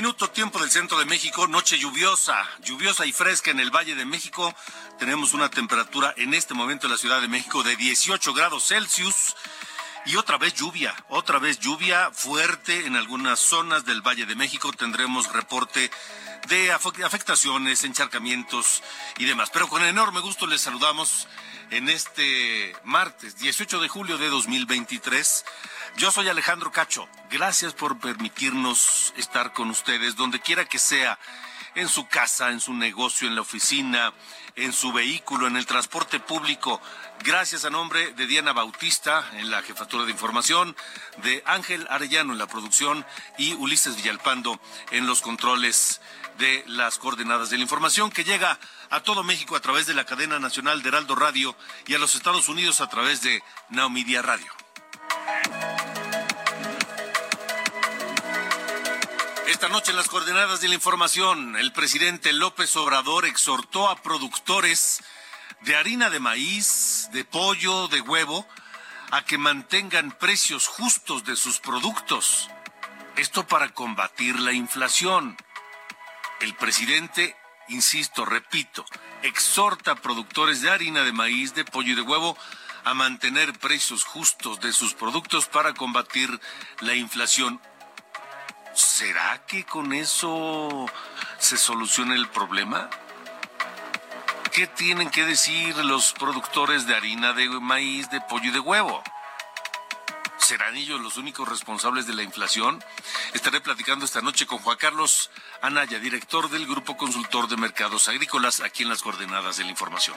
Minuto, tiempo del centro de México, noche lluviosa, lluviosa y fresca en el Valle de México. Tenemos una temperatura en este momento en la Ciudad de México de 18 grados Celsius. Y otra vez lluvia, otra vez lluvia fuerte en algunas zonas del Valle de México. Tendremos reporte de afectaciones, encharcamientos y demás. Pero con enorme gusto les saludamos en este martes 18 de julio de 2023. Yo soy Alejandro Cacho. Gracias por permitirnos estar con ustedes donde quiera que sea, en su casa, en su negocio, en la oficina, en su vehículo, en el transporte público. Gracias a nombre de Diana Bautista en la jefatura de información, de Ángel Arellano en la producción y Ulises Villalpando en los controles de las coordenadas de la información que llega a todo México a través de la cadena nacional de Heraldo Radio y a los Estados Unidos a través de Naomedia Radio. Esta noche en las coordenadas de la información, el presidente López Obrador exhortó a productores de harina de maíz, de pollo, de huevo, a que mantengan precios justos de sus productos. Esto para combatir la inflación. El presidente, insisto, repito, exhorta a productores de harina de maíz, de pollo y de huevo a mantener precios justos de sus productos para combatir la inflación. ¿Será que con eso se soluciona el problema? ¿Qué tienen que decir los productores de harina de maíz, de pollo y de huevo? ¿Serán ellos los únicos responsables de la inflación? Estaré platicando esta noche con Juan Carlos Anaya, director del Grupo Consultor de Mercados Agrícolas, aquí en las coordenadas de la información.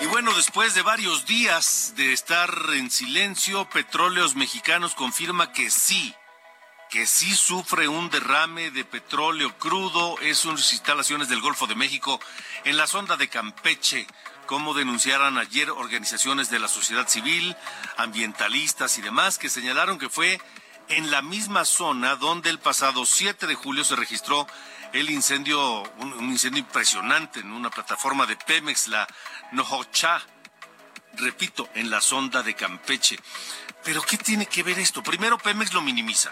Y bueno, después de varios días de estar en silencio, Petróleos Mexicanos confirma que sí, que sí sufre un derrame de petróleo crudo en sus instalaciones del Golfo de México en la sonda de Campeche, como denunciaron ayer organizaciones de la sociedad civil, ambientalistas y demás, que señalaron que fue en la misma zona donde el pasado 7 de julio se registró el incendio, un, un incendio impresionante en una plataforma de Pemex, la Nohocha, repito, en la sonda de Campeche. Pero ¿qué tiene que ver esto? Primero, Pemex lo minimiza.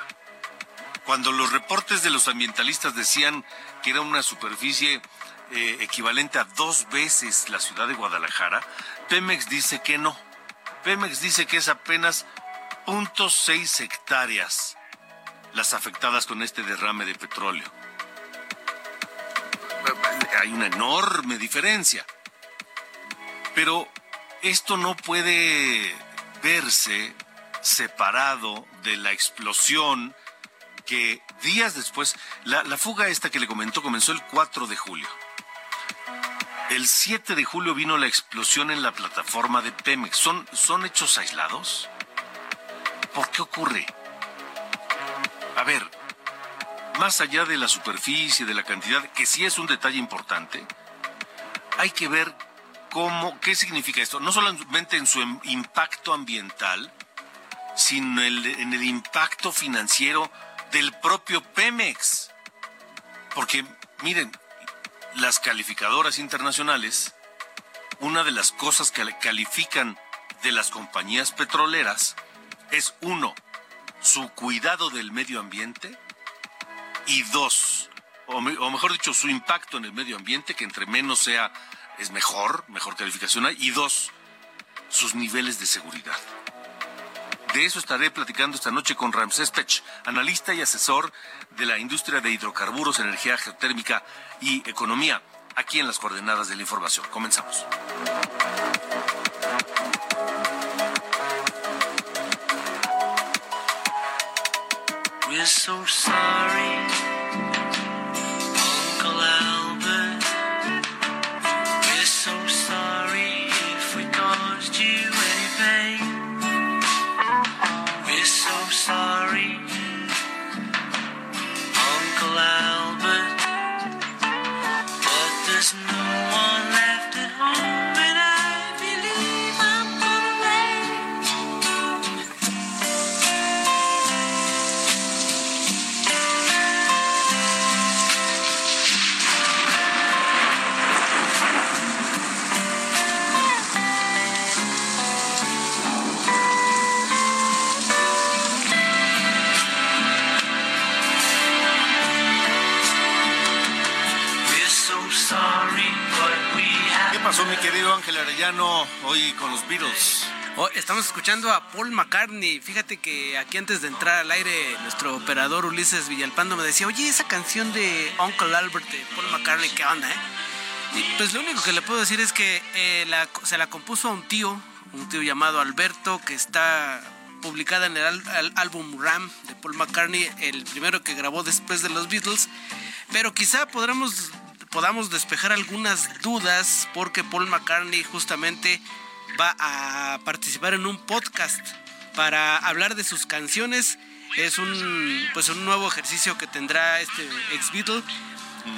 Cuando los reportes de los ambientalistas decían que era una superficie eh, equivalente a dos veces la ciudad de Guadalajara, Pemex dice que no. Pemex dice que es apenas 0.6 hectáreas las afectadas con este derrame de petróleo. Hay una enorme diferencia. Pero esto no puede verse separado de la explosión que días después, la, la, fuga esta que le comentó comenzó el 4 de julio. El 7 de julio vino la explosión en la plataforma de Pemex. ¿Son, son hechos aislados? ¿Por qué ocurre? A ver, más allá de la superficie, de la cantidad, que sí es un detalle importante, hay que ver cómo, qué significa esto. No solamente en su impacto ambiental, sino en el impacto financiero del propio Pemex. Porque, miren, las calificadoras internacionales, una de las cosas que califican de las compañías petroleras es uno, su cuidado del medio ambiente y dos, o, me, o mejor dicho, su impacto en el medio ambiente, que entre menos sea es mejor, mejor calificación hay, y dos, sus niveles de seguridad. De eso estaré platicando esta noche con Ramsés Pech, analista y asesor de la industria de hidrocarburos, energía geotérmica y economía, aquí en las coordenadas de la información. Comenzamos. Hoy con los Beatles. Oh, estamos escuchando a Paul McCartney. Fíjate que aquí antes de entrar al aire, nuestro operador Ulises Villalpando me decía, oye, esa canción de Uncle Albert de Paul McCartney, ¿qué onda, eh? Y pues lo único que le puedo decir es que eh, se la compuso a un tío, un tío llamado Alberto, que está publicada en el, álbum Ram de Paul McCartney, el primero que grabó después de los Beatles. Pero quizá podremos podamos despejar algunas dudas porque Paul McCartney justamente va a participar en un podcast para hablar de sus canciones. Es un, pues un nuevo ejercicio que tendrá este ex Beatle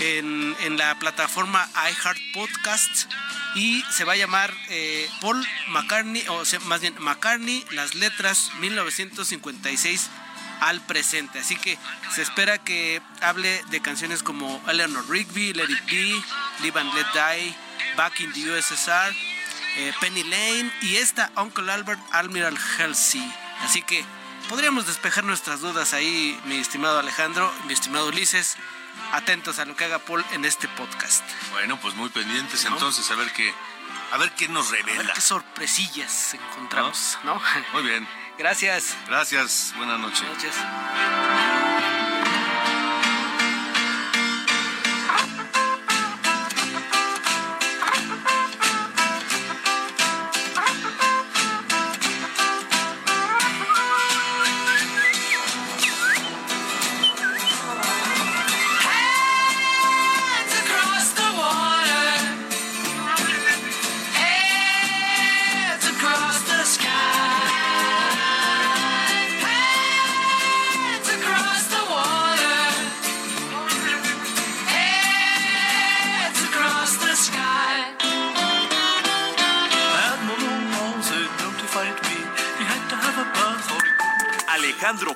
en, en la plataforma iHeart Podcast y se va a llamar eh, Paul McCartney, o sea, más bien McCartney, las letras 1956 al presente. Así que se espera que hable de canciones como Eleanor Rigby, Let It Be, Live and Let Die, Back in the USSR, eh, Penny Lane y esta Uncle Albert Admiral Halsey. Así que podríamos despejar nuestras dudas ahí, mi estimado Alejandro, mi estimado Ulises. Atentos a lo que haga Paul en este podcast. Bueno, pues muy pendientes entonces a ver qué, a ver qué nos revela. A ver qué sorpresillas encontramos, ¿no? Muy bien. Gracias. Gracias. Buenas noches. Buenas noches.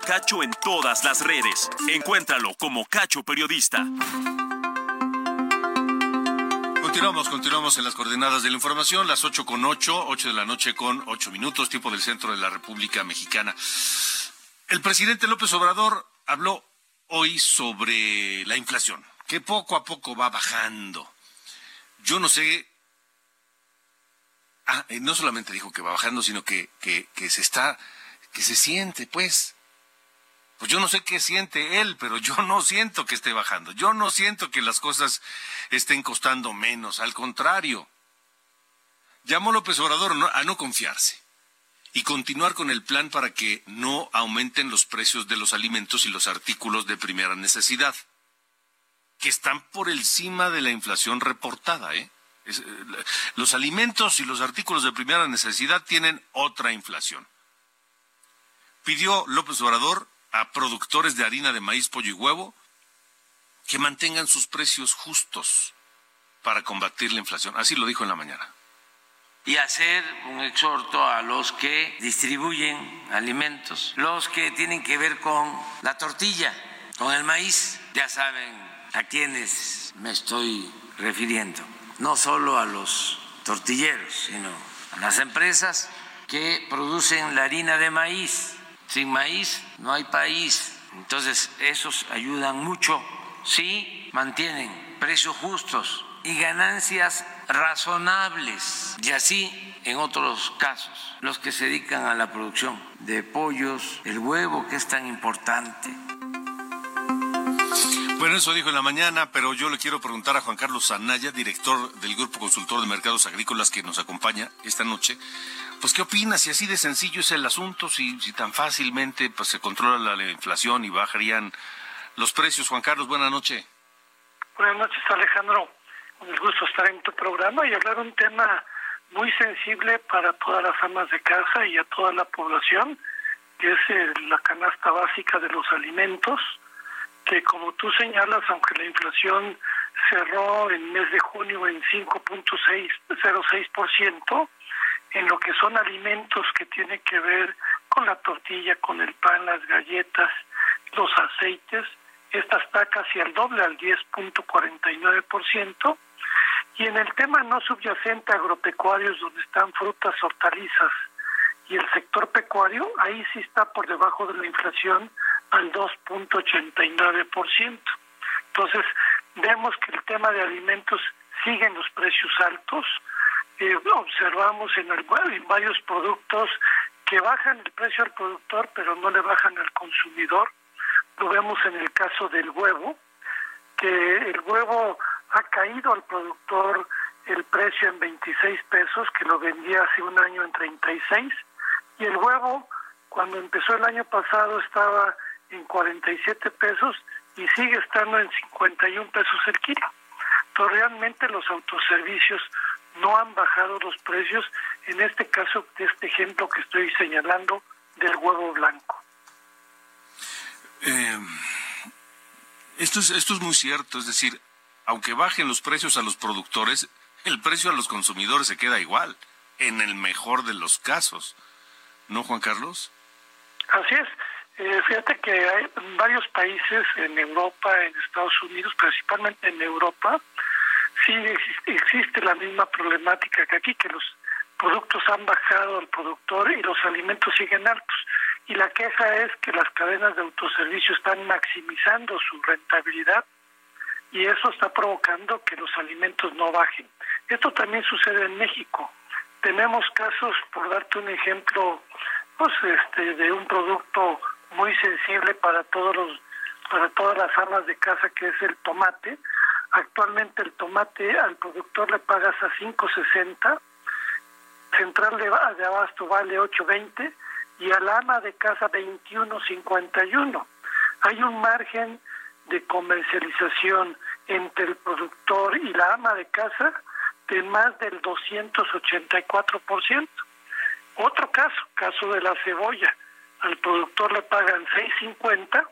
Cacho en todas las redes. Encuéntralo como Cacho Periodista. Continuamos, continuamos en las coordenadas de la información, las 8 con 8, 8 de la noche con 8 minutos, tiempo del centro de la República Mexicana. El presidente López Obrador habló hoy sobre la inflación, que poco a poco va bajando. Yo no sé Ah, no solamente dijo que va bajando, sino que, se está que se siente, pues. Pues yo no sé qué siente él, pero yo no siento que esté bajando. Yo no siento que las cosas estén costando menos. Al contrario. Llamó López Obrador a no confiarse y continuar con el plan para que no aumenten los precios de los alimentos y los artículos de primera necesidad, que están por encima de la inflación reportada. ¿eh? eh los alimentos y los artículos de primera necesidad tienen otra inflación pidió López Obrador a productores de harina de maíz, pollo y huevo que mantengan sus precios justos para combatir la inflación. Así lo dijo en la mañana. Y hacer un exhorto a los que distribuyen alimentos, los que tienen que ver con la tortilla, con el maíz. Ya saben a quiénes me estoy refiriendo. No solo a los tortilleros, sino a las empresas que producen la harina de maíz sin maíz no hay país. Entonces, esos ayudan mucho si mantienen precios justos y ganancias razonables. Y así en otros casos, los que se dedican a la producción de pollos, el huevo que es tan importante. Bueno, eso dijo en la mañana, pero yo le quiero preguntar a Juan Carlos Anaya, director del Grupo Consultor de Mercados Agrícolas que nos acompaña esta noche, pues qué opina si así de sencillo es el asunto, si, tan fácilmente pues, se controla la inflación y bajarían los precios. Juan Carlos, buenas noches. Buenas noches, Alejandro. Con el gusto estar en tu programa y hablar un tema muy sensible para todas las amas de casa y a toda la población, que es eh, la canasta básica de los alimentos, que como tú señalas, aunque la inflación cerró en mes de junio en 5.06%, en lo que son alimentos que tienen que ver con la tortilla, con el pan, las galletas, los aceites, esta está casi al doble, al 10.49%. Y en el tema no subyacente agropecuarios, donde están frutas, hortalizas y el sector pecuario, ahí sí está por debajo de la inflación al 2.89%. Entonces, vemos que el tema de alimentos sigue en los precios altos. Eh, observamos en, el, en varios productos que bajan el precio al productor, pero no le bajan al consumidor lo vemos en el caso del huevo, que el huevo ha caído al productor el precio en 26 pesos, que lo vendía hace un año en 36, y el huevo cuando empezó el año pasado estaba en 47 pesos y sigue estando en 51 pesos el kilo. Entonces realmente los autoservicios no han bajado los precios, en este caso, de este ejemplo que estoy señalando del huevo blanco. Eh, esto, es, esto es muy cierto, es decir, aunque bajen los precios a los productores, el precio a los consumidores se queda igual, en el mejor de los casos. ¿No, Juan Carlos? Así es. Eh, fíjate que hay varios países en Europa, en Estados Unidos, principalmente en Europa, sí existe la misma problemática que aquí, que los productos han bajado al productor y los alimentos siguen altos y la queja es que las cadenas de autoservicio están maximizando su rentabilidad y eso está provocando que los alimentos no bajen. Esto también sucede en México. Tenemos casos, por darte un ejemplo, pues este de un producto muy sensible para todos los para todas las amas de casa que es el tomate. Actualmente el tomate al productor le pagas a 5.60, central de, abasto vale 8.20 y al ama de casa 21.51. Hay un margen de comercialización entre el productor y la ama de casa de más del 284%. Otro caso, caso de la cebolla, al productor le pagan 6.50,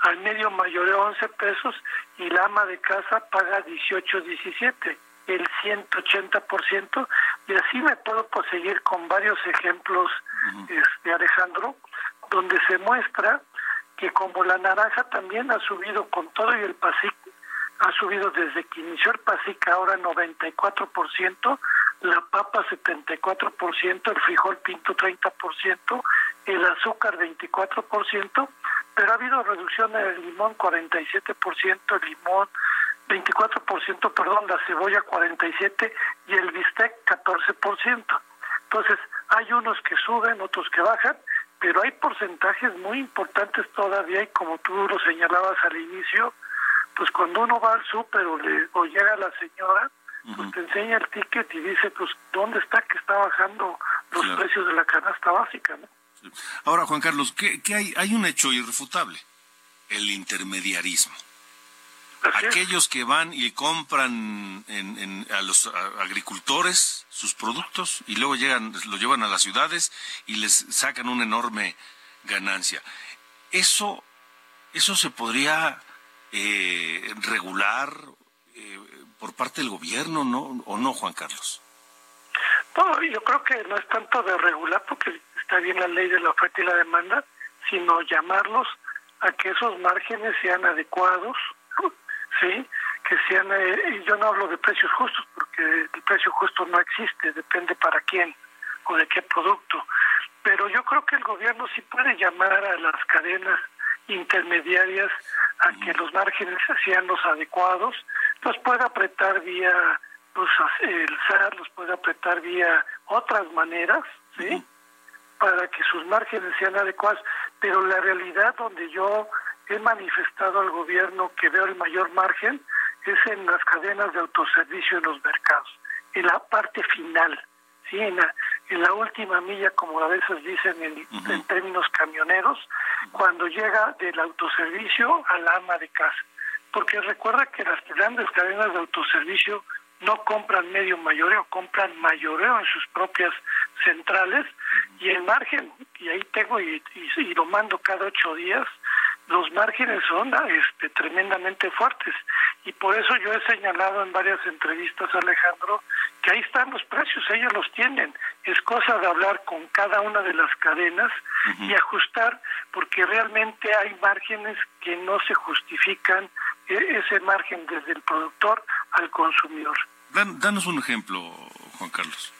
al medio mayor 11 pesos y la ama de casa paga 18.17, el 180%, y así me puedo seguir con varios ejemplos este, Alejandro, donde se muestra que como la naranja también ha subido con todo y el PASIC, ha subido desde que inició el PASIC ahora 94%, la papa 74%, el frijol pinto 30%, el azúcar 24%, pero ha habido reducción en el limón 47%, el limón 24%, perdón, la cebolla 47% y el bistec 14%. Entonces, hay unos que suben, otros que bajan, pero hay porcentajes muy importantes todavía y como tú lo señalabas al inicio, pues cuando uno va al súper o, o llega la señora, pues te enseña el ticket y dice, pues, ¿dónde está que está bajando los precios de la canasta básica? ¿no? Ahora, Juan Carlos, ¿qué, qué hay? Hay un hecho irrefutable, el intermediarismo aquellos que van y compran en, a los agricultores sus productos y luego llegan, lo llevan a las ciudades y les sacan una enorme ganancia. Eso, eso se podría eh, regular eh, por parte del gobierno, ¿no? ¿O no, Juan Carlos? No, yo creo que no es tanto de regular porque está bien la ley de la oferta y la demanda, sino llamarlos a que esos márgenes sean adecuados, sí, que sean, eh, yo no hablo de precios justos porque el precio justo no existe, depende para quién o de qué producto, pero yo creo que el gobierno sí puede llamar a las cadenas intermediarias a que los márgenes sean los adecuados, los puede apretar vía pues, el SAR, los puede apretar vía otras maneras, ¿sí? Para que sus márgenes sean adecuados, pero la realidad donde yo he manifestado al gobierno que veo el mayor margen es en las cadenas de autoservicio en los mercados, en la parte final, ¿sí? en, la, en la última milla, como a veces dicen en, términos camioneros, cuando llega del autoservicio a la ama de casa. Porque recuerda que las grandes cadenas de autoservicio no compran medio mayoreo, compran mayoreo en sus propias centrales y el margen, y ahí tengo y, y lo mando cada ocho días, los márgenes son este, tremendamente fuertes y por eso yo he señalado en varias entrevistas, Alejandro, que ahí están los precios, ellos los tienen. Es cosa de hablar con cada una de las cadenas y ajustar, porque realmente hay márgenes que no se justifican ese margen desde el productor al consumidor. danos un ejemplo, Juan Carlos.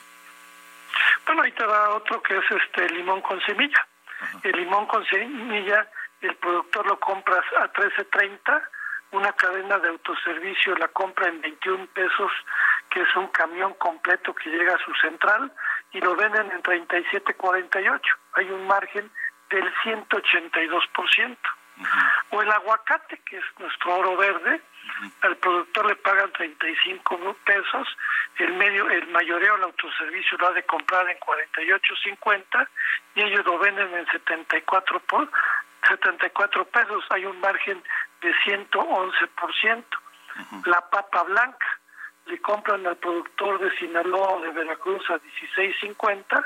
Bueno, ahí te va otro que es este limón con semilla. El limón con semilla el productor lo compras a 13.30, una cadena de autoservicio la compra en 21 pesos, que es un camión completo que llega a su central, y lo venden en 37.48. Hay un margen del 182%. O el aguacate, que es nuestro oro verde, al productor le pagan 35 pesos, el medio el mayoreo del autoservicio lo ha de comprar en 48.50 y ellos lo venden en 74 por 74 pesos, hay un margen de 111%. La papa blanca le compran al productor de Sinaloa o de Veracruz a 16.50,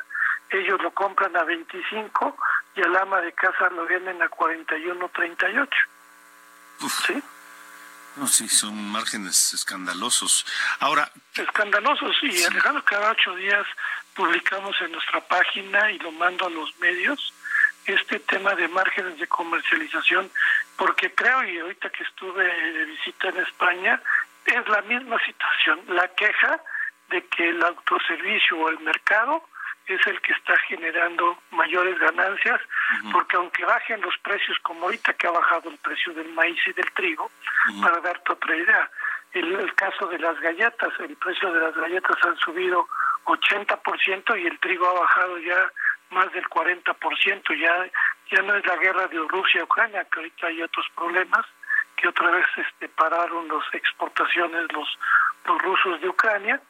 ellos lo compran a 25 y al ama de casa lo venden a 41.38. ¿Sí? No, sí, son márgenes escandalosos. Ahora. Escandalosos, sí. Alejandro, cada ocho días publicamos en nuestra página y lo mando a los medios este tema de márgenes de comercialización, porque creo, y ahorita que estuve de visita en España, es la misma situación, la queja de que el autoservicio o el mercado es el que está generando mayores ganancias, porque aunque bajen los precios, como ahorita que ha bajado el precio del maíz y del trigo, para darte otra idea, el, el, caso de las galletas, el precio de las galletas han subido 80% y el trigo ha bajado ya más del 40%. Ya, ya no es la guerra de Rusia-Ucrania, que ahorita hay otros problemas, que otra vez este, pararon las exportaciones los, los rusos de Ucrania,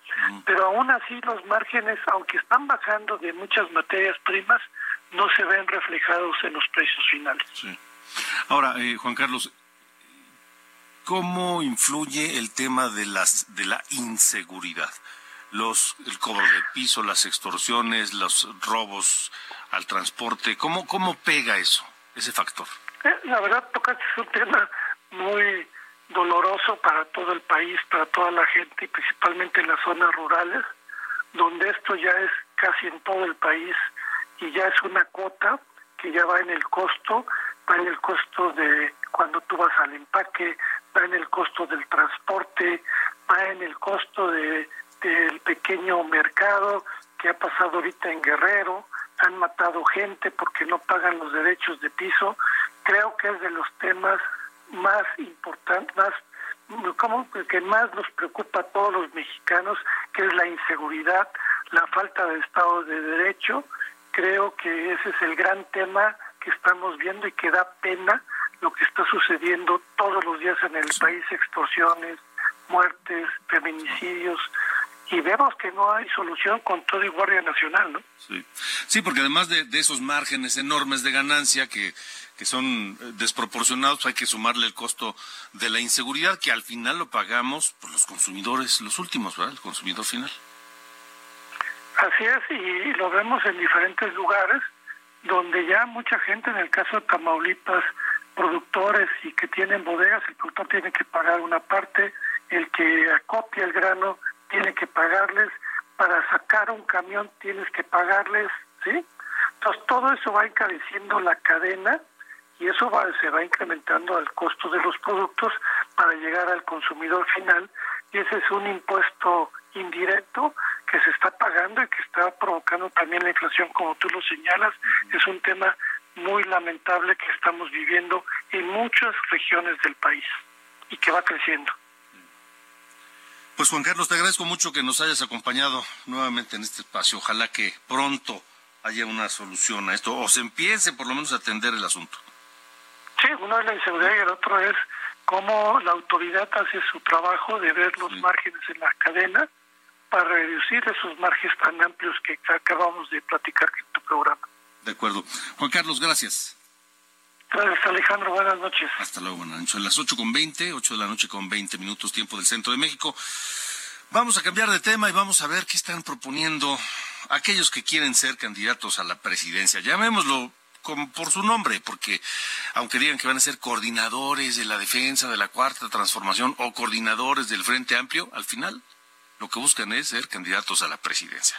pero aún así los márgenes, aunque están bajando de muchas materias primas, no se ven reflejados en los precios finales. Ahora, eh, Juan Carlos, ¿cómo influye el tema de las de la inseguridad? los el cobro de piso, las extorsiones, los robos al transporte. ¿Cómo, cómo pega eso, ese factor? Eh, la verdad, tocaste un tema muy doloroso para todo el país, para toda la gente, y principalmente en las zonas rurales, donde esto ya es casi en todo el país y ya es una cuota que ya va en el costo, va en el costo de cuando tú vas al empaque, va en el costo del transporte, va en el costo de del pequeño mercado que ha pasado ahorita en Guerrero, han matado gente porque no pagan los derechos de piso. Creo que es de los temas más importantes, más como que más nos preocupa a todos los mexicanos, que es la inseguridad, la falta de Estado de Derecho. Creo que ese es el gran tema que estamos viendo y que da pena lo que está sucediendo todos los días en el país, extorsiones, muertes, feminicidios, y vemos que no hay solución con todo y Guardia Nacional, ¿no? Sí, sí porque además de, esos márgenes enormes de ganancia que, que son eh, desproporcionados, hay que sumarle el costo de la inseguridad que al final lo pagamos por los consumidores, los últimos, ¿verdad? El consumidor final. Así es, y lo vemos en diferentes lugares, donde ya mucha gente, en el caso de Tamaulipas, productores y que tienen bodegas, el productor tiene que pagar una parte, el que acopia el grano tiene que pagarles, para sacar un camión tienes que pagarles, ¿sí? Entonces todo eso va encareciendo la cadena y eso va, se va incrementando al costo de los productos para llegar al consumidor final y ese es un impuesto indirecto que se está pagando y que está provocando también la inflación como tú lo señalas, es un tema muy lamentable que estamos viviendo en muchas regiones del país y que va creciendo. Pues Juan Carlos, te agradezco mucho que nos hayas acompañado nuevamente en este espacio. Ojalá que pronto haya una solución a esto o se empiece por lo menos a atender el asunto. Sí, uno es la inseguridad y el otro es cómo la autoridad hace su trabajo de ver los márgenes en la cadena para reducir esos márgenes tan amplios que acabamos de platicar en tu programa. De acuerdo. Juan Carlos, gracias. Gracias, Alejandro. Buenas noches. Hasta luego, buenas noches. A las 8 con 20, 8 de la noche con 20 minutos, tiempo del centro de México. Vamos a cambiar de tema y vamos a ver qué están proponiendo aquellos que quieren ser candidatos a la presidencia. Llamémoslo como por su nombre, porque aunque digan que van a ser coordinadores de la defensa de la cuarta transformación o coordinadores del Frente Amplio, al final lo que buscan es ser candidatos a la presidencia.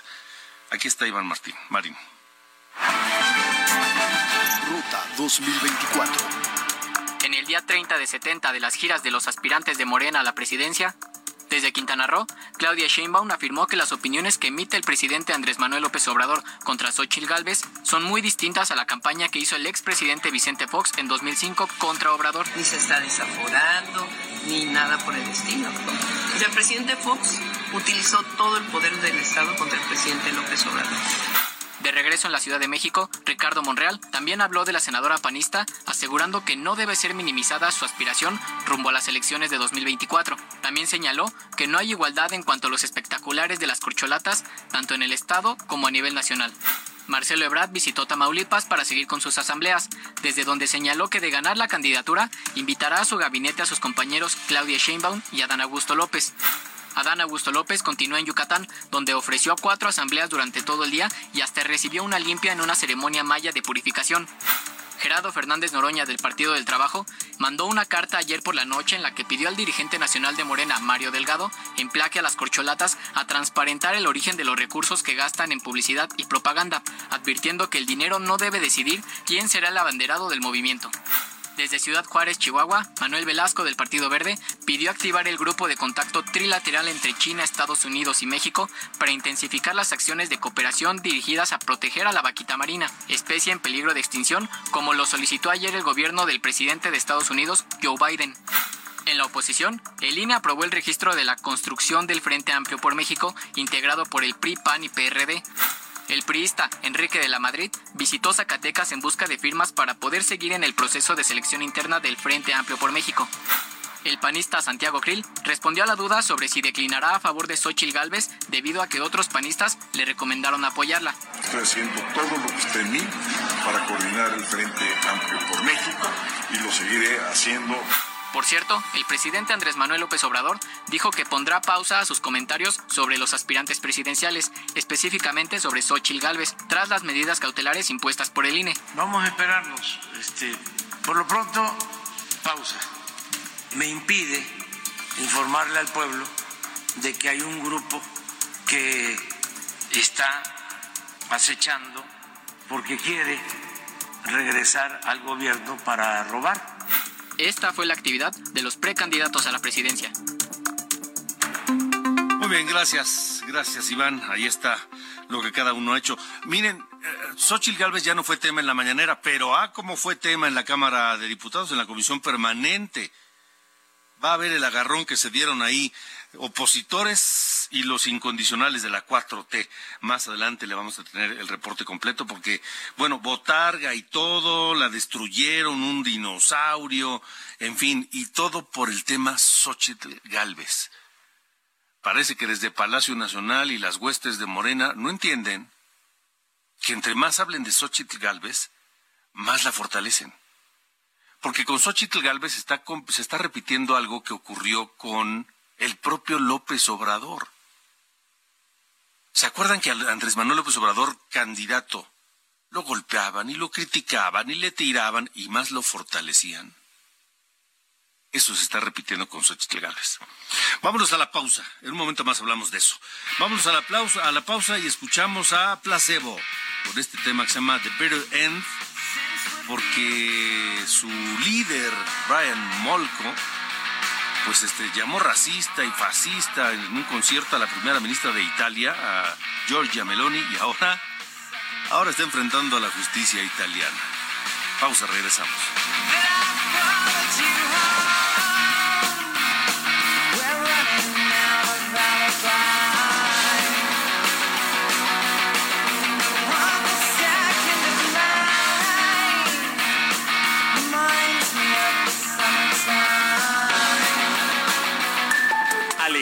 Aquí está Iván Martín, Marín. 2024. En el día 30 de 70 de las giras de los aspirantes de Morena a la presidencia, desde Quintana Roo, Claudia Sheinbaum afirmó que las opiniones que emite el presidente Andrés Manuel López Obrador contra Xochitl Gálvez son muy distintas a la campaña que hizo el expresidente Vicente Fox en 2005 contra Obrador. Ni se está desaforando, ni nada por el estilo. el presidente Fox utilizó todo el poder del Estado contra el presidente López Obrador. De regreso en la Ciudad de México, Ricardo Monreal también habló de la senadora panista, asegurando que no debe ser minimizada su aspiración rumbo a las elecciones de 2024. También señaló que no hay igualdad en cuanto a los espectaculares de las corcholatas, tanto en el Estado como a nivel nacional. Marcelo Ebrard visitó Tamaulipas para seguir con sus asambleas, desde donde señaló que de ganar la candidatura invitará a su gabinete a sus compañeros Claudia Sheinbaum y Adán Augusto López. Adán Augusto López continuó en Yucatán, donde ofreció cuatro asambleas durante todo el día y hasta recibió una limpia en una ceremonia maya de purificación. Gerardo Fernández Noroña del Partido del Trabajo mandó una carta ayer por la noche en la que pidió al dirigente nacional de Morena, Mario Delgado, emplaque a las corcholatas a transparentar el origen de los recursos que gastan en publicidad y propaganda, advirtiendo que el dinero no debe decidir quién será el abanderado del movimiento. Desde Ciudad Juárez, Chihuahua, Manuel Velasco del Partido Verde pidió activar el grupo de contacto trilateral entre China, Estados Unidos y México para intensificar las acciones de cooperación dirigidas a proteger a la vaquita marina, especie en peligro de extinción, como lo solicitó ayer el gobierno del presidente de Estados Unidos, Joe Biden. En la oposición, el INE aprobó el registro de la construcción del Frente Amplio por México, integrado por el PRI, PAN y PRD. El priista Enrique de la Madrid visitó Zacatecas en busca de firmas para poder seguir en el proceso de selección interna del Frente Amplio por México. El panista Santiago Krill respondió a la duda sobre si declinará a favor de Xochitl Gálvez debido a que otros panistas le recomendaron apoyarla. Estoy haciendo todo lo que esté en mí para coordinar el Frente Amplio por México y lo seguiré haciendo. Por cierto, el presidente Andrés Manuel López Obrador dijo que pondrá pausa a sus comentarios sobre los aspirantes presidenciales, específicamente sobre Xochitl Gálvez, tras las medidas cautelares impuestas por el INE. Vamos a esperarnos. Este, por lo pronto, pausa. Me impide informarle al pueblo de que hay un grupo que está acechando porque quiere regresar al gobierno para robar. Esta fue la actividad de los precandidatos a la presidencia. Muy bien, gracias. Gracias, Iván. Ahí está lo que cada uno ha hecho. Miren, eh, Xochitl Gálvez ya no fue tema en la mañanera, pero ah, como fue tema en la Cámara de Diputados, en la Comisión Permanente. Va a ver el agarrón que se dieron ahí opositores y los incondicionales de la 4T. Más adelante le vamos a tener el reporte completo porque, bueno, Botarga y todo, la destruyeron, un dinosaurio, en fin, y todo por el tema Xochitl Galvez. Parece que desde Palacio Nacional y las huestes de Morena no entienden que entre más hablen de Xochitl Galvez, más la fortalecen. Porque con Xochitl Galvez está, se está repitiendo algo que ocurrió con el propio López Obrador. ¿Se acuerdan que Andrés Manuel López Obrador, candidato, lo golpeaban y lo criticaban y le tiraban y más lo fortalecían? Eso se está repitiendo con Xochitl Gálvez. Vámonos a la pausa. En un momento más hablamos de eso. Vámonos a la, pausa, a la pausa y escuchamos a Placebo por este tema que se llama The Better End, porque su líder, Brian Molko, pues este llamó racista y fascista en un concierto a la primera ministra de Italia, a Giorgia Meloni, y ahora, ahora está enfrentando a la justicia italiana. Pausa, regresamos.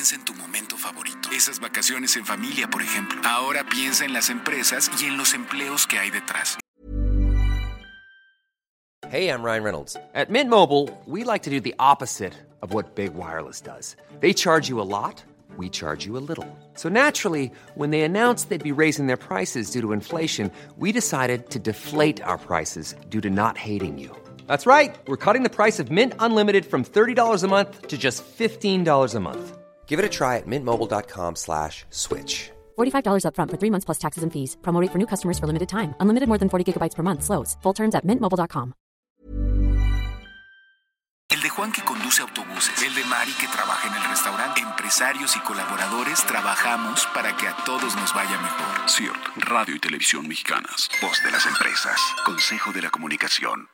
Piensa en tu momento favorito. Esas vacaciones en familia, por ejemplo. Ahora piensa en las empresas y en los empleos que hay detrás. Hey, I'm Ryan Reynolds. At Mint Mobile, we like to do the opposite of what Big Wireless does. They charge you a lot, we charge you a little. So naturally, when they announced they'd be raising their prices due to inflation, we decided to deflate our prices due to not hating you. That's right. We're cutting the price of Mint Unlimited from $30 a month to just $15 a month. Give it a try at mintmobile.com slash switch. $45 upfront for three months plus taxes and fees. Promo rate for new customers for limited time. Unlimited more than 40 gigabytes per month. Slows. Full terms at mintmobile.com. El de Juan que conduce autobuses. El de Mari que trabaja en el restaurante. Empresarios y colaboradores trabajamos para que a todos nos vaya mejor. CIRT, Radio y Televisión Mexicanas. Voz de las empresas. Consejo de la Comunicación.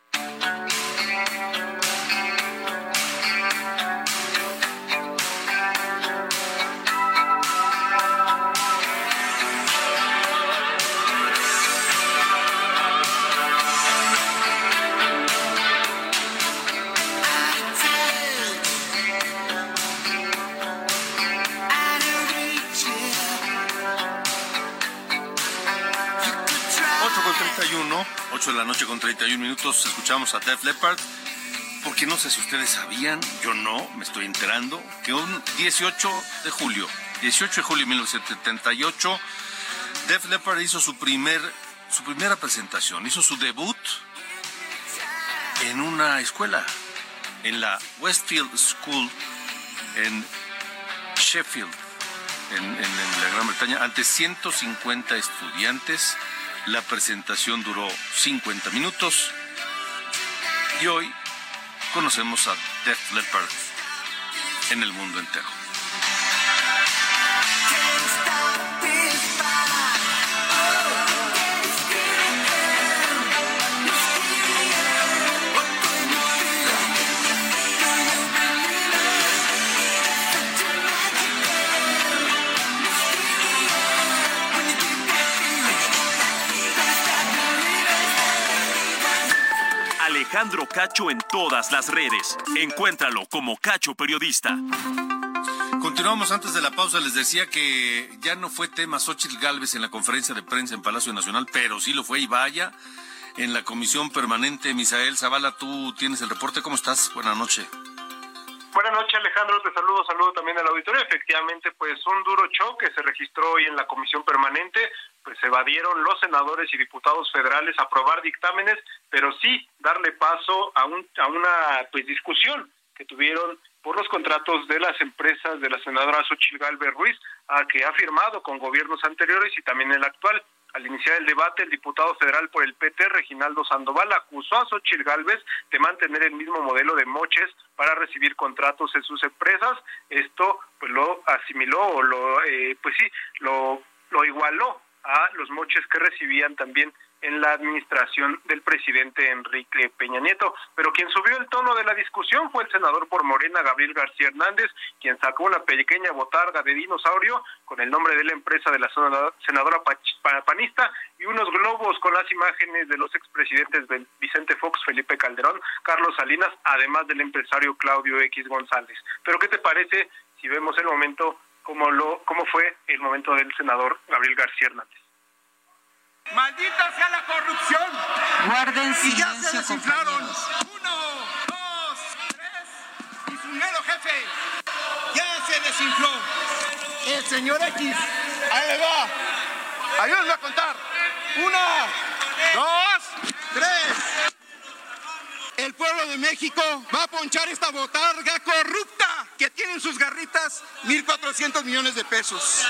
31, 8 de la noche con 31 minutos, escuchamos a Def Leppard. Porque no sé si ustedes sabían, yo no, me estoy enterando, que un 18 de julio, 18 de julio de 1978, Def Leppard hizo su, primer, su primera presentación, hizo su debut en una escuela, en la Westfield School en Sheffield, en la Gran Bretaña, ante 150 estudiantes. La presentación duró 50 minutos y hoy conocemos a Def Leppard en el mundo entero. Alejandro Cacho en todas las redes. Encuéntralo como Cacho Periodista. Continuamos antes de la pausa. Les decía que ya no fue tema Xochitl Galvez en la conferencia de prensa en Palacio Nacional, pero sí lo fue y vaya. En la comisión permanente, Misael Zavala, tú tienes el reporte. ¿Cómo estás? Buenas noches. Buenas noches, Alejandro. Te saludo, saludo también al auditorio. Efectivamente, pues un duro choque se registró hoy en la comisión permanente. Pues evadieron los senadores y diputados federales aprobar dictámenes, pero sí darle paso a, un, a una pues discusión que tuvieron por los contratos de las empresas de la senadora Xochitl Galvez Ruiz, a que ha firmado con gobiernos anteriores y también el actual. Al iniciar el debate, el diputado federal por el PT, Reginaldo Sandoval, acusó a Xochitl Galvez de mantener el mismo modelo de moches para recibir contratos en sus empresas. Esto pues lo asimiló o lo, eh, pues sí, lo, lo igualó a los moches que recibían también en la administración del presidente Enrique Peña Nieto. Pero quien subió el tono de la discusión fue el senador por Morena, Gabriel García Hernández, quien sacó una pequeña botarga de dinosaurio con el nombre de la empresa de la senadora- panista y unos globos con las imágenes de los expresidentes Vicente Fox, Felipe Calderón, Carlos Salinas, además del empresario Claudio X González. Pero ¿qué te parece si vemos el momento como lo cómo fue el momento del senador Gabriel García Hernández? ¡Maldita sea la corrupción! Guarden Y ya se silencio, desinflaron. Uno, dos, tres. Y su mero jefe ya se desinfló. El señor X. Ahí le va. Ayúdenme a contar. Una, dos, tres. El pueblo de México va a ponchar esta botarga corrupta que tiene en sus garritas 1.400 millones de pesos.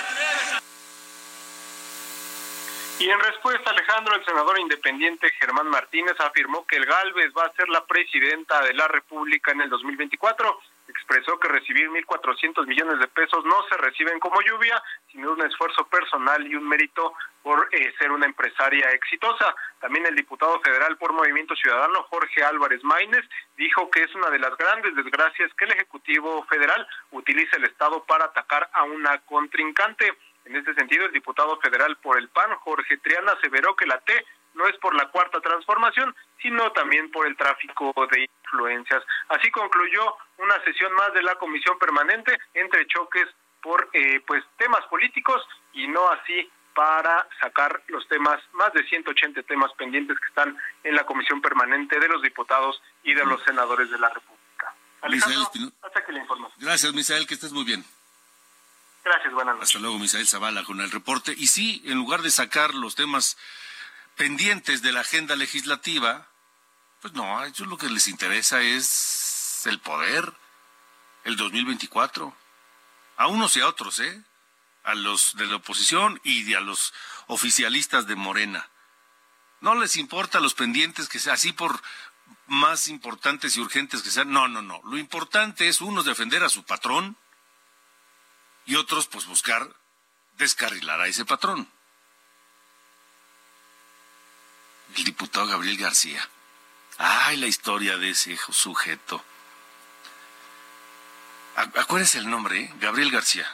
Y en respuesta, Alejandro, el senador independiente Germán Martínez afirmó que el Galvez va a ser la presidenta de la República en el 2024. Expresó que recibir 1.400 millones de pesos no se reciben como lluvia, sino un esfuerzo personal y un mérito por eh, ser una empresaria exitosa. También el diputado federal por Movimiento Ciudadano, Jorge Álvarez Maínez, dijo que es una de las grandes desgracias que el Ejecutivo Federal utilice el Estado para atacar a una contrincante. En este sentido, el diputado federal por el PAN, Jorge Triana, aseveró que la T no es por la cuarta transformación, sino también por el tráfico de influencias. Así concluyó una sesión más de la comisión permanente entre choques por eh, pues temas políticos y no así para sacar los temas, más de 180 temas pendientes que están en la comisión permanente de los diputados y de los senadores de la República. Alejandro, hasta que le Gracias, Misael, que estés muy bien. Gracias, buenas noches. Hasta luego, Misael Zavala, con el reporte. Y sí, en lugar de sacar los temas pendientes de la agenda legislativa, pues no, a ellos lo que les interesa es el poder, el 2024. A unos y a otros, ¿eh? A los de la oposición y a los oficialistas de Morena. No les importa los pendientes que sea así por más importantes y urgentes que sean. No, no, no. Lo importante es unos defender a su patrón y otros pues buscar descarrilar a ese patrón. el diputado Gabriel García. Ay, la historia de ese sujeto. Acuérdense el nombre. Gabriel García.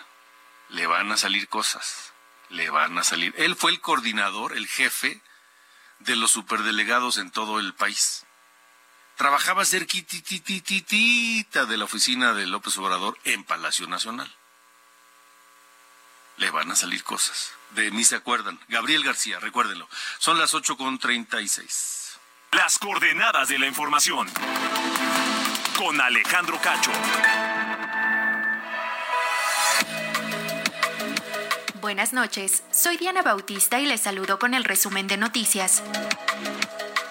Le van a salir cosas. Le van a salir. Él fue el coordinador, el jefe de los superdelegados en todo el país. Trabajaba cerquititititita de la oficina de López Obrador en Palacio Nacional. Le van a salir cosas de mí se acuerdan. Gabriel García, recuérdenlo. Son las 8 con 36. Las coordenadas de la información. Con Alejandro Cacho. Buenas noches, soy Diana Bautista y les saludo con el resumen de noticias.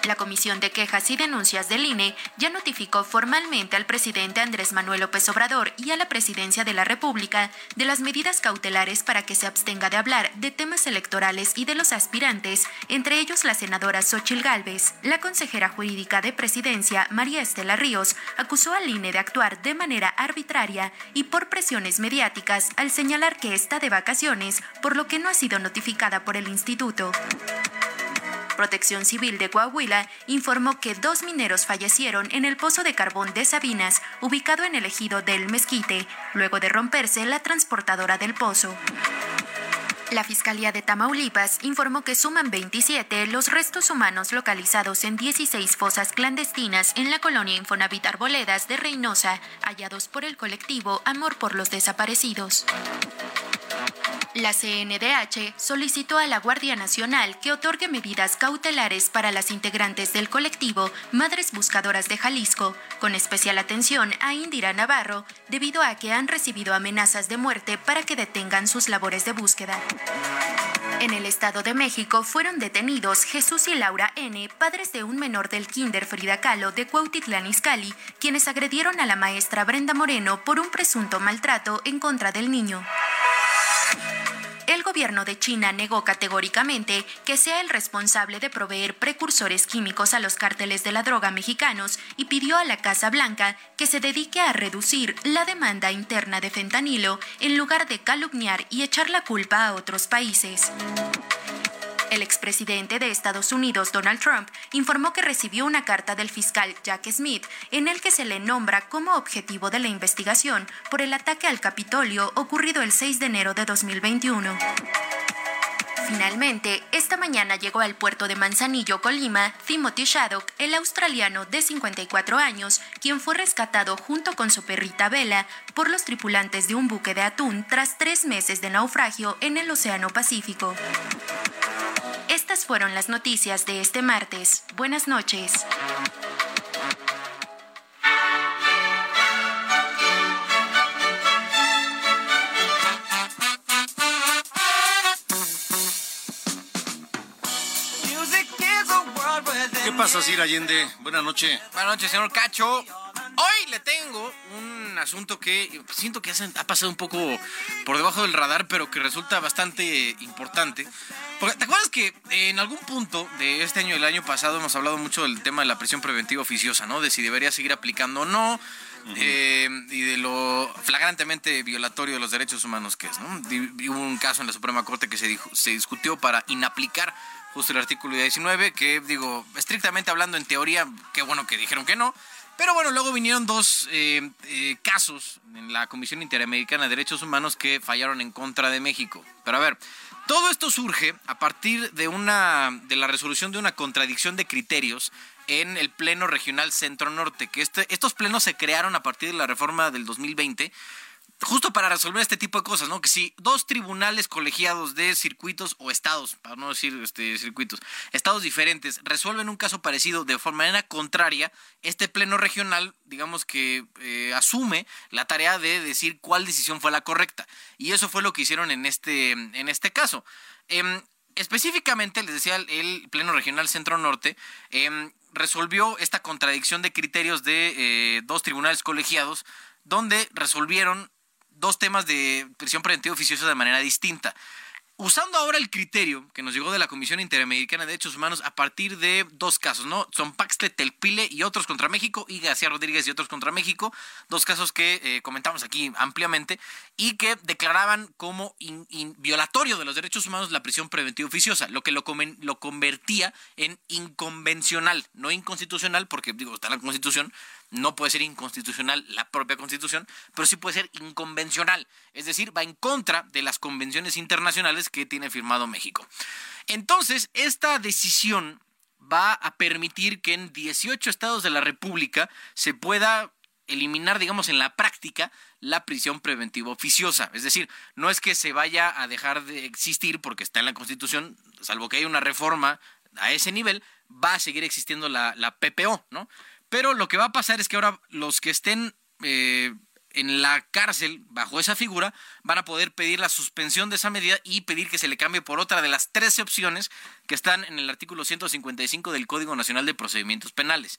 La Comisión de Quejas y Denuncias del INE ya notificó formalmente al presidente Andrés Manuel López Obrador y a la presidencia de la República de las medidas cautelares para que se abstenga de hablar de temas electorales y de los aspirantes, entre ellos la senadora Xochil Gálvez. La consejera jurídica de presidencia, María Estela Ríos, acusó al INE de actuar de manera arbitraria y por presiones mediáticas al señalar que está de vacaciones, por lo que no ha sido notificada por el instituto. Protección Civil de Coahuila informó que dos mineros fallecieron en el pozo de carbón de Sabinas, ubicado en el ejido del Mezquite, luego de romperse la transportadora del pozo. La Fiscalía de Tamaulipas informó que suman 27 los restos humanos localizados en 16 fosas clandestinas en la colonia Infonavit Arboledas de Reynosa, hallados por el colectivo Amor por los Desaparecidos. La CNDH solicitó a la Guardia Nacional que otorgue medidas cautelares para las integrantes del colectivo Madres Buscadoras de Jalisco, con especial atención a Indira Navarro, debido a que han recibido amenazas de muerte para que detengan sus labores de búsqueda. En el Estado de México fueron detenidos Jesús y Laura N., padres de un menor del Kinder Frida Kahlo de Cuautitlán Izcalli, quienes agredieron a la maestra Brenda Moreno por un presunto maltrato en contra del niño. El gobierno de China negó categóricamente que sea el responsable de proveer precursores químicos a los cárteles de la droga mexicanos y pidió a la Casa Blanca que se dedique a reducir la demanda interna de fentanilo en lugar de calumniar y echar la culpa a otros países. El expresidente de Estados Unidos, Donald Trump, informó que recibió una carta del fiscal Jack Smith en el que se le nombra como objetivo de la investigación por el ataque al Capitolio ocurrido el 6 de enero de 2021. Finalmente, esta mañana llegó al puerto de Manzanillo, Colima, Timothy Shaddock, el australiano de 54 años, quien fue rescatado junto con su perrita Vela por los tripulantes de un buque de atún tras tres meses de naufragio en el Océano Pacífico. Estas fueron las noticias de este martes. Buenas noches. Pasa, Sir Allende? Buenas noches. Buenas noches, señor Cacho. Hoy le tengo un asunto que siento que ha pasado un poco por debajo del radar, pero que resulta bastante importante. ¿Te acuerdas que en algún punto de este año y el año pasado hemos hablado mucho del tema de la prisión preventiva oficiosa, ¿no? De si debería seguir aplicando o no. eh, y de lo flagrantemente violatorio de los derechos humanos que es. ¿no? Hubo un caso en la Suprema Corte que se, se discutió para inaplicar justo el artículo 19, que digo, estrictamente hablando en teoría, qué bueno que dijeron que no, pero bueno, luego vinieron dos eh, eh, casos en la Comisión Interamericana de Derechos Humanos que fallaron en contra de México. Pero a ver, todo esto surge a partir de una de la resolución de una contradicción de criterios en el Pleno Regional Centro Norte, que este, estos plenos se crearon a partir de la reforma del 2020 justo para resolver este tipo de cosas, ¿no? Que si dos tribunales colegiados de circuitos o estados, para no decir este, circuitos, estados diferentes, resuelven un caso parecido de forma manera contraria, este pleno regional, digamos que eh, asume la tarea de decir cuál decisión fue la correcta. Y eso fue lo que hicieron en este, en este caso. Em, específicamente, les decía el, Pleno Regional Centro Norte, em, resolvió esta contradicción de criterios de eh, dos tribunales colegiados, donde resolvieron dos temas de prisión preventiva oficiosa de manera distinta. Usando ahora el criterio que nos llegó de la Comisión Interamericana de Derechos Humanos a partir de dos casos, ¿no? Son Paxte Telpile y otros contra México y García Rodríguez y otros contra México, dos casos que eh, comentamos aquí ampliamente y que declaraban como violatorio de los derechos humanos la prisión preventiva oficiosa, lo que lo, lo convertía en inconvencional, no inconstitucional, porque digo, está la Constitución, no puede ser inconstitucional la propia constitución, pero sí puede ser inconvencional, es decir, va en contra de las convenciones internacionales que tiene firmado México. Entonces, esta decisión va a permitir que en 18 estados de la República se pueda eliminar, digamos, en la práctica la prisión preventiva oficiosa. Es decir, no es que se vaya a dejar de existir porque está en la Constitución, salvo que haya una reforma a ese nivel, va a seguir existiendo la, la PPO, ¿no? Pero lo que va a pasar es que ahora los que estén eh, en la cárcel bajo esa figura van a poder pedir la suspensión de esa medida y pedir que se le cambie por otra de las 13 opciones que están en el artículo 155 del Código Nacional de Procedimientos Penales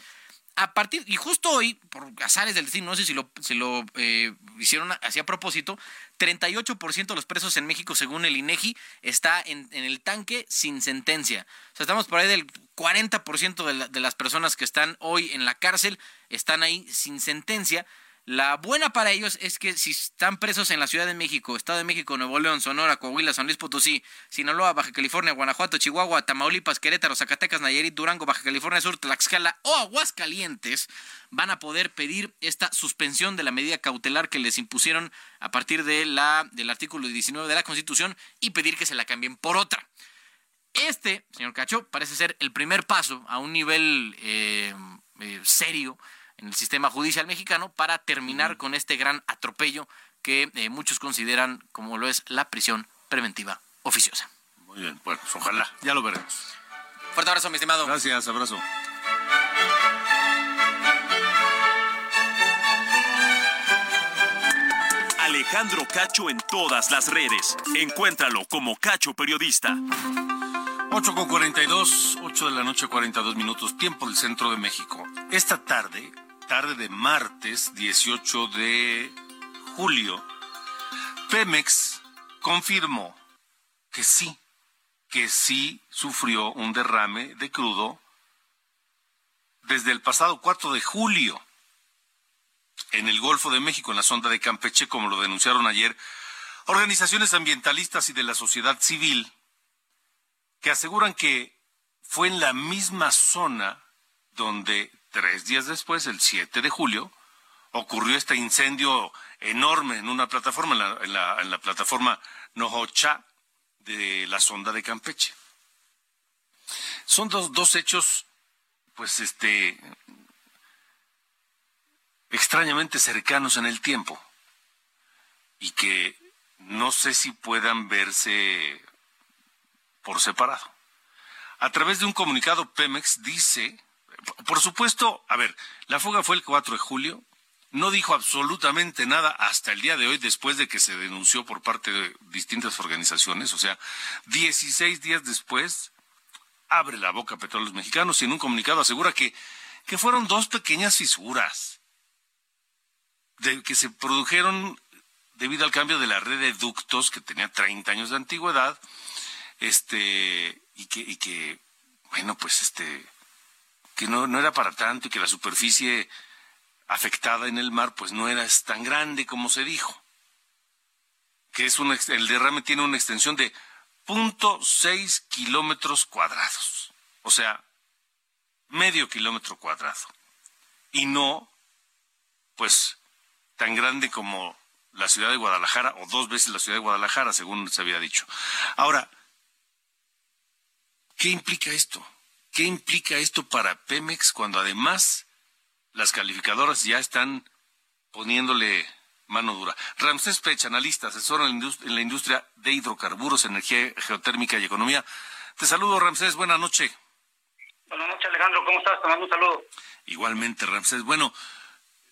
a partir, y justo hoy, por azares del destino, no sé si lo, eh, hicieron así a propósito, 38% de los presos en México, según el INEGI, está en, el tanque sin sentencia. O sea, estamos por ahí del 40% de, de las personas que están hoy en la cárcel, están ahí sin sentencia. La buena para ellos es que si están presos en la Ciudad de México, Estado de México, Nuevo León, Sonora, Coahuila, San Luis Potosí, Sinaloa, Baja California, Guanajuato, Chihuahua, Tamaulipas, Querétaro, Zacatecas, Nayarit, Durango, Baja California Sur, Tlaxcala o Aguascalientes, van a poder pedir esta suspensión de la medida cautelar que les impusieron a partir del artículo 19 de la Constitución y pedir que se la cambien por otra. Este, señor Cacho, parece ser el primer paso a un nivel eh, eh, serio en el sistema judicial mexicano para terminar con este gran atropello que eh, muchos consideran como lo es la prisión preventiva oficiosa. Muy bien, bueno, pues ojalá, ya lo veremos. Fuerte abrazo, mi estimado. Gracias, abrazo. Alejandro Cacho en todas las redes. Encuéntralo como Cacho Periodista. 8 con 42, 8 de la noche, 42 minutos, tiempo del centro de México. Esta tarde, tarde de martes 18 de julio, Pemex confirmó que sí, que sí sufrió un derrame de crudo desde el pasado 4 de julio en el Golfo de México, en la sonda de Campeche, como lo denunciaron ayer organizaciones ambientalistas y de la sociedad civil, que aseguran que fue en la misma zona donde Tres días después, el 7 de julio, ocurrió este incendio enorme en una plataforma, en la, plataforma Nohocha de la sonda de Campeche. Son dos, dos hechos, pues, este, extrañamente cercanos en el tiempo y que no sé si puedan verse por separado. A través de un comunicado, Pemex dice por supuesto, a ver, la fuga fue el 4 de julio, no dijo absolutamente nada hasta el día de hoy, después de que se denunció por parte de distintas organizaciones, o sea, 16 días después, abre la boca a Petróleos Mexicanos y en un comunicado asegura que, que fueron dos pequeñas fisuras de, que se produjeron debido al cambio de la red de ductos que tenía 30 años de antigüedad, este, y que, y que bueno, pues este, que no, no era para tanto y que la superficie afectada en el mar, pues no era tan grande como se dijo. Que es un, el derrame tiene una extensión de 0.6 kilómetros cuadrados. O sea, medio kilómetro cuadrado. Y no, pues, tan grande como la ciudad de Guadalajara o dos veces la ciudad de Guadalajara, según se había dicho. Ahora, ¿qué implica esto? ¿Qué implica esto para Pemex cuando además las calificadoras ya están poniéndole mano dura? Ramsés Pech, analista, asesor en la industria de hidrocarburos, energía geotérmica y economía. Te saludo, Ramsés. Buenas noches. Buenas noches, Alejandro. ¿Cómo estás? Te mando un saludo. Igualmente, Ramsés. Bueno,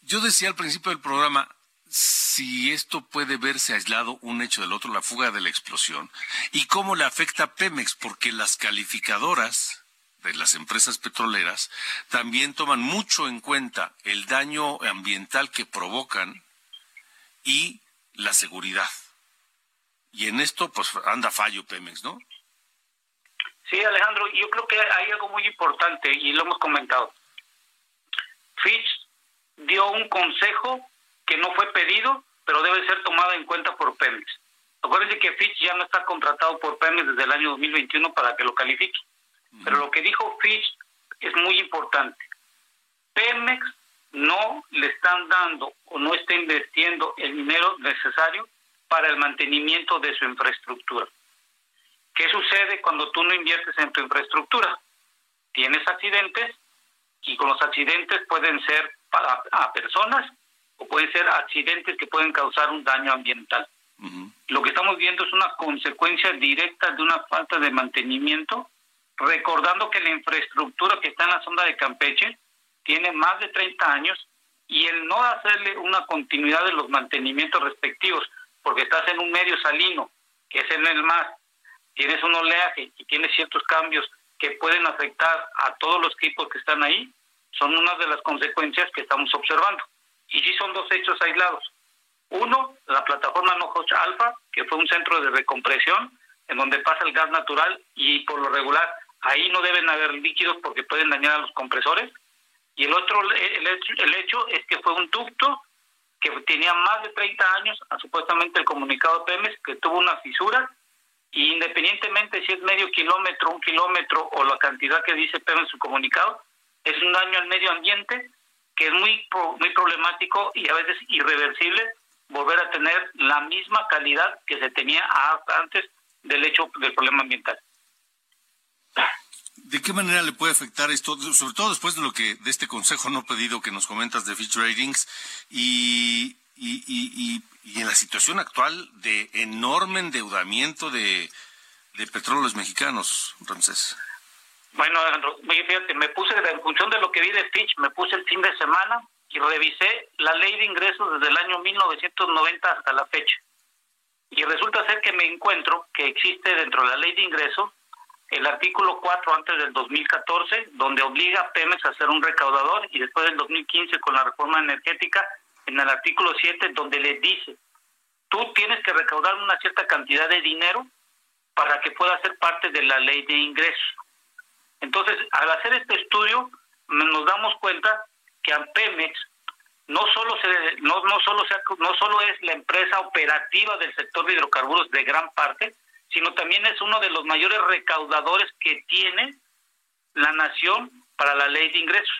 yo decía al principio del programa, si esto puede verse aislado un hecho del otro, la fuga de la explosión, y cómo le afecta a Pemex, porque las calificadoras de las empresas petroleras también toman mucho en cuenta el daño ambiental que provocan y la seguridad. Y en esto, pues anda fallo Pemex, ¿no? Sí, Alejandro, yo creo que hay algo muy importante y lo hemos comentado. Fitch dio un consejo que no fue pedido, pero debe ser tomado en cuenta por Pemex. Acuérdense que Fitch ya no está contratado por Pemex desde el año 2021 para que lo califique. Pero lo que dijo Fitch es muy importante. Pemex no le están dando o no está invirtiendo el dinero necesario para el mantenimiento de su infraestructura. ¿Qué sucede cuando tú no inviertes en tu infraestructura? Tienes accidentes y con los accidentes pueden ser para a personas o pueden ser accidentes que pueden causar un daño ambiental. Lo que estamos viendo es una consecuencia directa de una falta de mantenimiento, recordando que la infraestructura que está en la zona de Campeche tiene más de 30 años y el no hacerle una continuidad de los mantenimientos respectivos, porque estás en un medio salino, que es en el mar, tienes un oleaje y tienes ciertos cambios que pueden afectar a todos los equipos que están ahí, son una de las consecuencias que estamos observando y sí son dos hechos aislados. Uno, la plataforma Nojos Alfa, que fue un centro de recompresión en donde pasa el gas natural y por lo regular ahí no deben haber líquidos porque pueden dañar a los compresores. Y el otro, el hecho, es que fue un ducto que tenía más de 30 años, supuestamente el comunicado Pemex, que tuvo una fisura, y independientemente si es medio kilómetro, un kilómetro o la cantidad que dice Pemex en su comunicado, es un daño al medio ambiente que es muy, muy problemático y a veces irreversible volver a tener la misma calidad que se tenía antes del hecho del problema ambiental. ¿De qué manera le puede afectar esto, sobre todo después de lo que de este consejo no pedido que nos comentas de Fitch Ratings y, en la situación actual de enorme endeudamiento de, de petróleos mexicanos, Ramsés? Bueno, fíjate, me puse, en función de lo que vi de Fitch, me puse el fin de semana y revisé la ley de ingresos desde el año 1990 hasta la fecha. Y resulta ser que me encuentro que existe dentro de la ley de ingresos el artículo 4 antes del 2014, donde obliga a Pemex a ser un recaudador, y después del 2015 con la reforma energética, en el artículo 7, donde le dice, tú tienes que recaudar una cierta cantidad de dinero para que pueda ser parte de la ley de ingresos. Entonces, al hacer este estudio, nos damos cuenta que a Pemex no solo se no, no solo no solo es la empresa operativa del sector de hidrocarburos de gran parte, sino también es uno de los mayores recaudadores que tiene la nación para la ley de ingresos.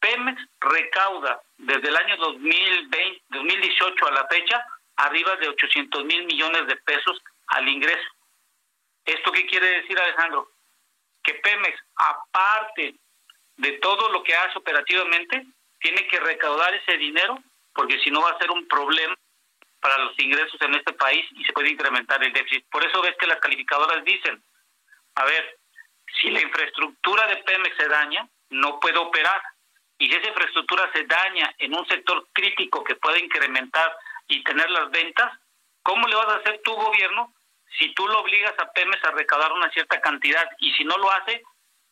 Pemex recauda desde el año 2020, 2018 a la fecha arriba de 800 mil millones de pesos al ingreso. ¿Esto qué quiere decir, Alejandro? que Pemex, aparte de todo lo que hace operativamente, tiene que recaudar ese dinero, porque si no va a ser un problema para los ingresos en este país y se puede incrementar el déficit. Por eso ves que las calificadoras dicen, a ver, si la infraestructura de Pemex se daña, no puede operar. Y si esa infraestructura se daña en un sector crítico que puede incrementar y tener las ventas, ¿cómo le vas a hacer tu gobierno si tú lo obligas a Pemex a recaudar una cierta cantidad y si no lo hace,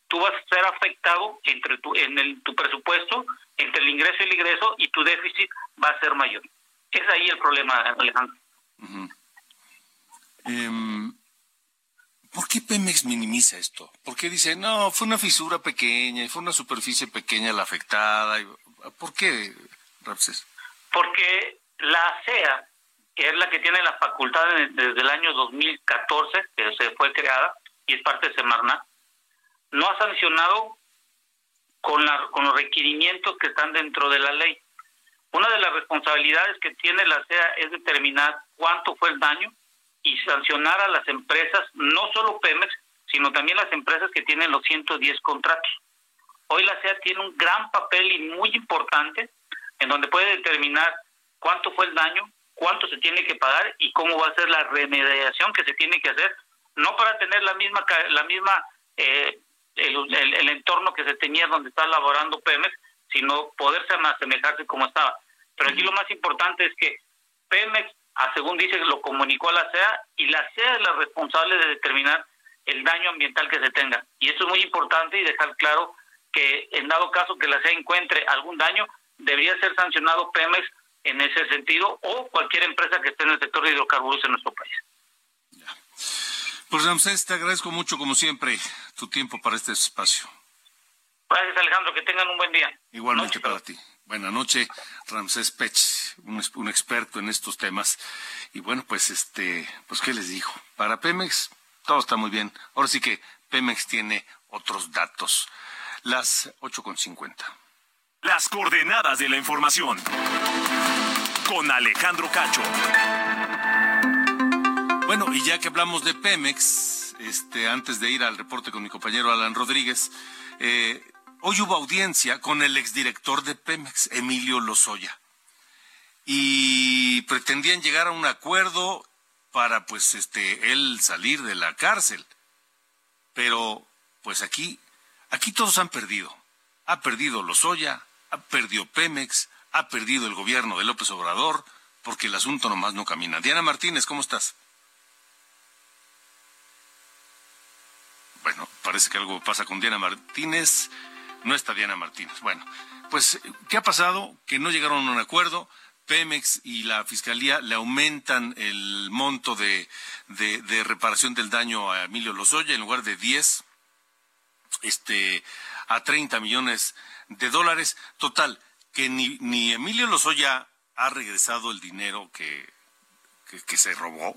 tú vas a ser afectado entre tu, en el, tu presupuesto, entre el ingreso y el ingreso, y tu déficit va a ser mayor. Es ahí el problema, Alejandro. Em, ¿Por qué Pemex minimiza esto? ¿Por qué dice, no, fue una fisura pequeña y fue una superficie pequeña la afectada? ¿Por qué? Ramsés? Porque la CEA, que es la que tiene la facultad desde el año 2014, que se fue creada y es parte de Semarnat, no ha sancionado con, la, con los requerimientos que están dentro de la ley. Una de las responsabilidades que tiene la CEA es determinar cuánto fue el daño y sancionar a las empresas, no solo Pemex, sino también las empresas que tienen los 110 contratos. Hoy la CEA tiene un gran papel y muy importante en donde puede determinar cuánto fue el daño, cuánto se tiene que pagar y cómo va a ser la remediación que se tiene que hacer, no para tener la misma la misma eh, el, entorno que se tenía donde está laborando Pemex, sino poderse asemejarse como estaba. Pero aquí lo más importante es que Pemex, según dice, lo comunicó a la CEA y la CEA es la responsable de determinar el daño ambiental que se tenga. Y eso es muy importante y dejar claro que en dado caso que la CEA encuentre algún daño, debería ser sancionado Pemex en ese sentido o cualquier empresa que esté en el sector de hidrocarburos en nuestro país. Pues Ramsés, te agradezco mucho como siempre tu tiempo para este espacio. Gracias Alejandro, que tengan un buen día. Igualmente para ti. Buenas noches, Ramsés Pech, un, un, experto en estos temas. Y bueno, pues este, pues qué les dijo. Para Pemex todo está muy bien. Ahora sí que Pemex tiene otros datos. Las 8.50. Las coordenadas de la información. Con Alejandro Cacho. Bueno, y ya que hablamos de Pemex, este, antes de ir al reporte con mi compañero Alan Rodríguez, eh, hoy hubo audiencia con el exdirector de Pemex, Emilio Lozoya. Y pretendían llegar a un acuerdo para pues este él salir de la cárcel. Pero pues aquí aquí todos han perdido. Ha perdido Lozoya, ha perdido Pemex, ha perdido el gobierno de López Obrador, porque el asunto nomás no camina. Diana Martínez, ¿cómo estás? Bueno, parece que algo pasa con Diana Martínez. No está Diana Martínez. Bueno, pues, ¿qué ha pasado? Que no llegaron a un acuerdo. Pemex y la Fiscalía le aumentan el monto de, de, reparación del daño a Emilio Lozoya en lugar de 10 este, a 30 millones de dólares. Total, que ni, Emilio Lozoya ha regresado el dinero que, que se robó,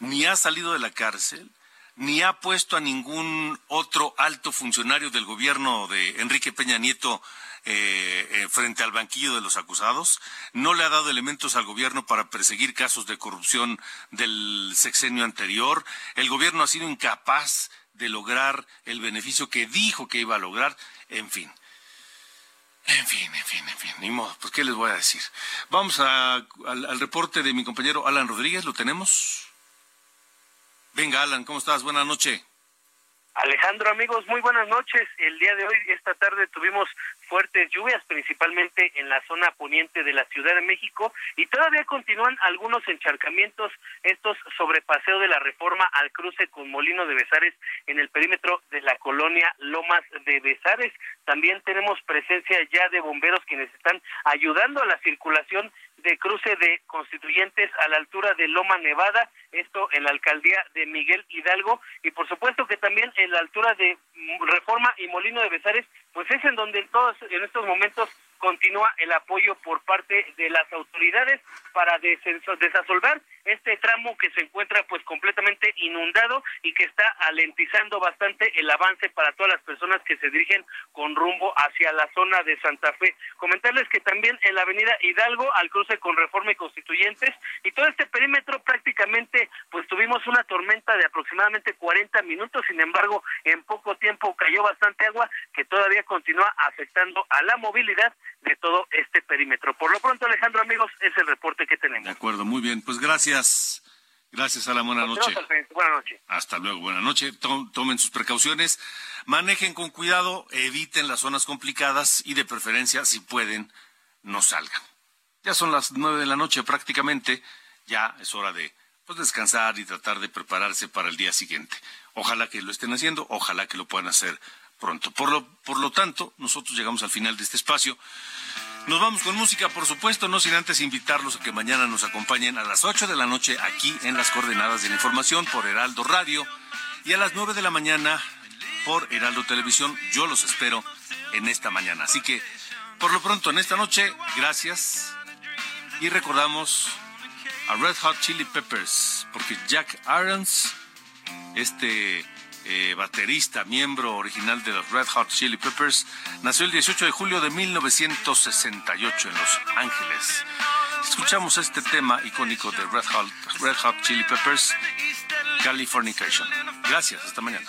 ni ha salido de la cárcel, ni ha puesto a ningún otro alto funcionario del gobierno de Enrique Peña Nieto eh, eh, frente al banquillo de los acusados, no le ha dado elementos al gobierno para perseguir casos de corrupción del sexenio anterior, el gobierno ha sido incapaz de lograr el beneficio que dijo que iba a lograr, en fin. En fin, en fin, en fin, ni modo, pues qué les voy a decir. Vamos al, al reporte de mi compañero Alan Rodríguez, ¿lo tenemos? Venga, Alan, ¿cómo estás? Buenas noches. Alejandro, amigos, muy buenas noches. El día de hoy, esta tarde, tuvimos fuertes lluvias, principalmente en la zona poniente de la Ciudad de México, y todavía continúan algunos encharcamientos, estos sobre paseo de la reforma al cruce con Molino de Besares en el perímetro de la colonia Lomas de Besares. También tenemos presencia ya de bomberos quienes están ayudando a la circulación de cruce de constituyentes a la altura de Loma Nevada, esto en la alcaldía de Miguel Hidalgo, y por supuesto que también en la altura de Reforma y Molino de Besares, pues es en donde en todos en estos momentos continúa el apoyo por parte de las autoridades para desasolvar este tramo que se encuentra pues completamente inundado y que está alentizando bastante el avance para todas las personas que se dirigen con rumbo hacia la zona de Santa Fe. Comentarles que también en la avenida Hidalgo al cruce con Reforma y Constituyentes y todo este perímetro prácticamente pues tuvimos una tormenta de aproximadamente 40 minutos, sin embargo en poco tiempo cayó bastante agua que todavía continúa afectando a la movilidad de todo este perímetro. Por lo pronto, Alejandro, amigos, es el reporte que tenemos. De acuerdo, muy bien. Pues gracias. Gracias a la buena noche. Buenas noches. Hasta luego, buena noche. Tomen sus precauciones, manejen con cuidado, eviten las zonas complicadas y de preferencia, si pueden, no salgan. Ya son las nueve de la noche prácticamente, ya es hora de pues, descansar y tratar de prepararse para el día siguiente. Ojalá que lo estén haciendo, ojalá que lo puedan hacer pronto. Por lo, por lo tanto, nosotros llegamos al final de este espacio. Nos vamos con música, por supuesto, no sin antes invitarlos a que mañana nos acompañen a las 8 de la noche aquí en las coordenadas de la información por Heraldo Radio y a las 9 de la mañana por Heraldo Televisión. Yo los espero en esta mañana. Así que Por lo pronto, en esta noche, gracias. Y recordamos a Red Hot Chili Peppers, porque Jack Irons, este eh, baterista, miembro original de los Red Hot Chili Peppers, nació el 18 de julio de 1968 en Los Ángeles. Escuchamos este tema icónico de Red Hot, Red Hot Chili Peppers, Californication. Gracias, hasta mañana.